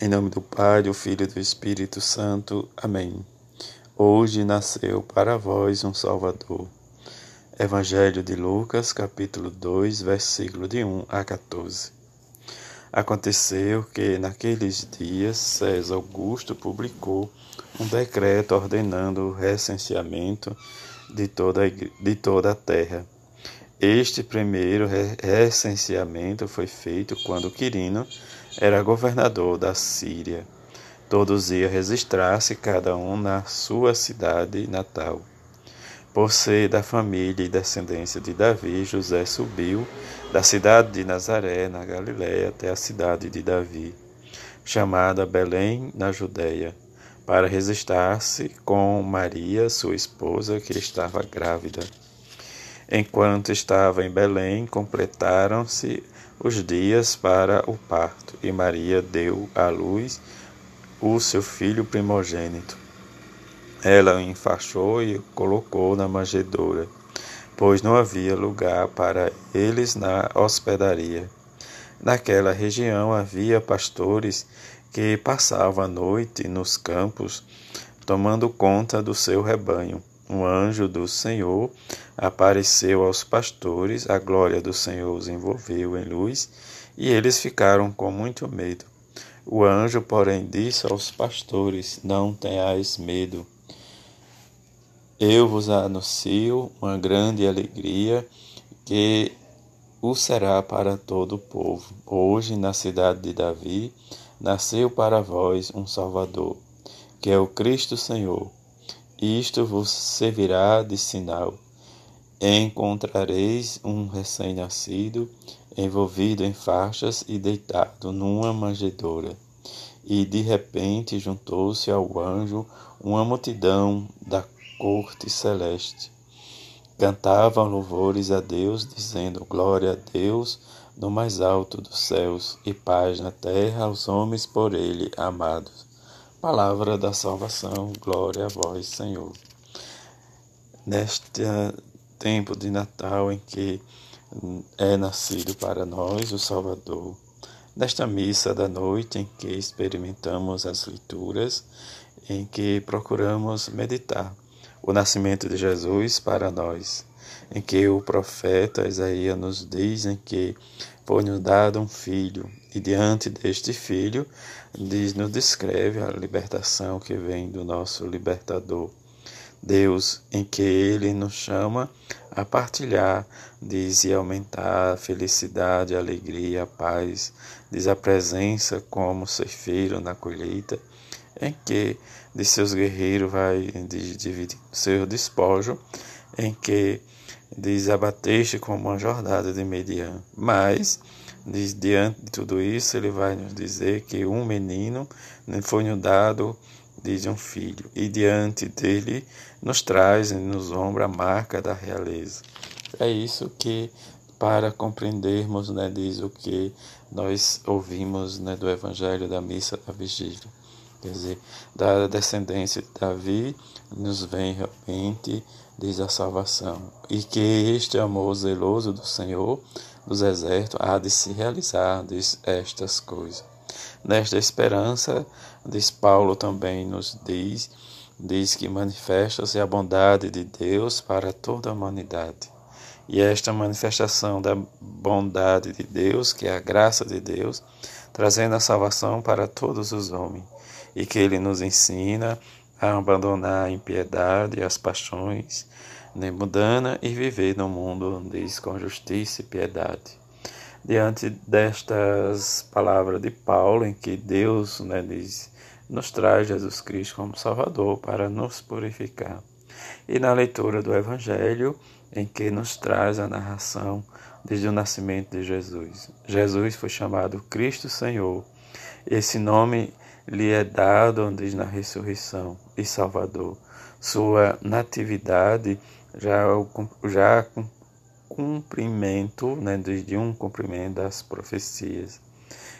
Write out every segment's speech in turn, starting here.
Em nome do Pai, do Filho e do Espírito Santo. Amém. Hoje nasceu para vós um Salvador. Evangelho de Lucas, capítulo 2, versículo de 1 a 14. Aconteceu que, naqueles dias, César Augusto publicou um decreto ordenando o recenseamento de toda a, de toda a terra. Este primeiro recenseamento foi feito quando Quirino era governador da Síria. Todos iam registrar-se, cada um na sua cidade natal. Por ser da família e descendência de Davi, José subiu da cidade de Nazaré, na Galiléia, até a cidade de Davi, chamada Belém, na Judéia, para registrar-se com Maria, sua esposa, que estava grávida. Enquanto estava em Belém, completaram-se os dias para o parto, e Maria deu à luz o seu filho primogênito. Ela o enfaixou e o colocou na manjedoura, pois não havia lugar para eles na hospedaria. Naquela região havia pastores que passavam a noite nos campos, tomando conta do seu rebanho. Um anjo do Senhor apareceu aos pastores, a glória do Senhor os envolveu em luz, e eles ficaram com muito medo. O anjo, porém, disse aos pastores: Não tenhais medo. Eu vos anuncio uma grande alegria que o será para todo o povo. Hoje, na cidade de Davi, nasceu para vós um Salvador, que é o Cristo Senhor. Isto vos servirá de sinal. Encontrareis um recém-nascido envolvido em faixas e deitado numa manjedoura. E de repente juntou-se ao anjo uma multidão da corte celeste. Cantavam louvores a Deus, dizendo: Glória a Deus no mais alto dos céus e paz na terra aos homens por ele amados. Palavra da salvação, glória a vós, Senhor. Neste tempo de Natal em que é nascido para nós o Salvador, nesta missa da noite em que experimentamos as leituras, em que procuramos meditar o nascimento de Jesus para nós, em que o profeta Isaías nos diz em que foi-nos dado um filho, e diante deste filho diz, nos descreve a libertação que vem do nosso libertador. Deus, em que Ele nos chama a partilhar, diz, e aumentar a felicidade, a alegria, a paz, diz a presença como ceifeiro na colheita, em que de seus guerreiros vai dividir seu despojo, em que diz abateste como uma jornada de Median. Mas, diz, diante de tudo isso, ele vai nos dizer que um menino foi-nos dado, diz um filho, e diante dele nos traz e nos ombra a marca da realeza. É isso que, para compreendermos, né, diz o que nós ouvimos né, do Evangelho da Missa da Vigília. Quer dizer, da descendência de Davi nos vem realmente, diz a salvação, e que este amor zeloso do Senhor dos exércitos há de se realizar, diz estas coisas. Nesta esperança, diz Paulo também nos diz, diz que manifesta-se a bondade de Deus para toda a humanidade. E esta manifestação da bondade de Deus, que é a graça de Deus, trazendo a salvação para todos os homens e que ele nos ensina a abandonar a impiedade e as paixões né, mudando e viver no mundo diz, com justiça e piedade. Diante destas palavras de Paulo, em que Deus né, diz, nos traz Jesus Cristo como Salvador para nos purificar. E na leitura do Evangelho, em que nos traz a narração desde o nascimento de Jesus. Jesus foi chamado Cristo Senhor. Esse nome lhe é dado, diz na ressurreição e Salvador. Sua natividade já, é já cumprimento, né, de um cumprimento das profecias.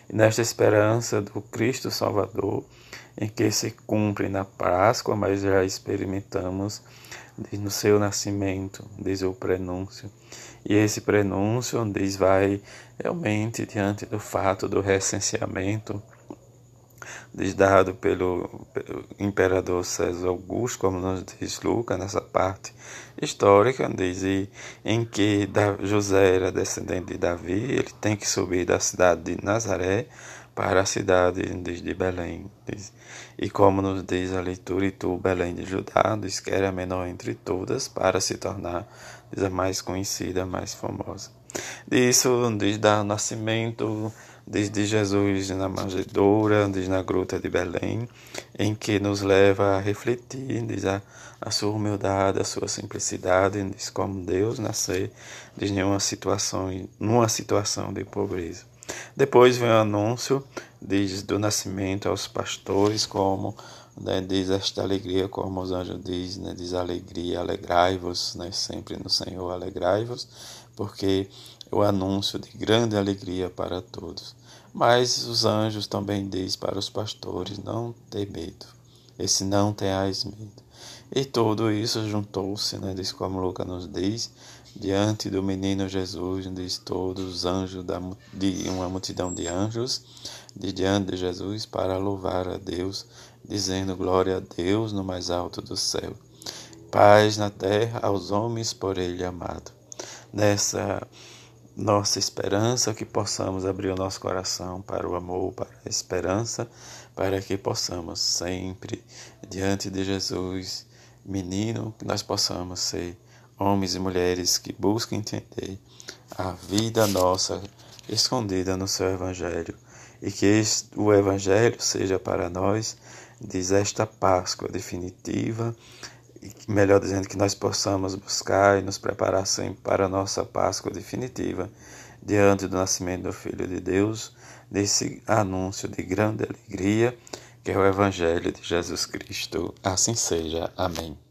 E nesta esperança do Cristo Salvador, em que se cumpre na Páscoa, mas já experimentamos no seu nascimento, diz o prenúncio. E esse prenúncio diz vai realmente diante do fato do recenseamento dado pelo, pelo imperador César Augusto, como nos diz Lucas, nessa parte histórica, diz em que José era descendente de Davi, ele tem que subir da cidade de Nazaré para a cidade de Belém. Diz, e como nos diz a leitura, e tu, Belém de Judá, diz que era a menor entre todas, para se tornar diz, a mais conhecida, a mais famosa. Disso diz da nascimento desde Jesus na manjedoura, diz na gruta de Belém, em que nos leva a refletir, diz a, a sua humildade, a sua simplicidade, diz como Deus nascer, diz nenhuma situação, numa situação de pobreza. Depois vem o anúncio, diz do nascimento aos pastores, como né, diz esta alegria, como os anjos diz, né, diz alegria, alegrai-vos, né, sempre no Senhor alegrai-vos, porque o anúncio de grande alegria para todos. Mas os anjos também diz para os pastores não ter medo. Esse não tenhais medo. E tudo isso juntou-se, né, diz como Lucas nos diz, diante do menino Jesus, diz todos os anjos da, de uma multidão de anjos, de diante de Jesus para louvar a Deus, dizendo glória a Deus no mais alto do céu. Paz na terra aos homens por ele amado. Nessa nossa esperança, que possamos abrir o nosso coração para o amor, para a esperança, para que possamos sempre, diante de Jesus, menino, que nós possamos ser homens e mulheres que buscam entender a vida nossa escondida no seu Evangelho. E que o Evangelho seja para nós, diz esta Páscoa definitiva melhor dizendo, que nós possamos buscar e nos preparar sempre para a nossa Páscoa definitiva, diante do nascimento do Filho de Deus, desse anúncio de grande alegria, que é o Evangelho de Jesus Cristo. Assim seja. Amém.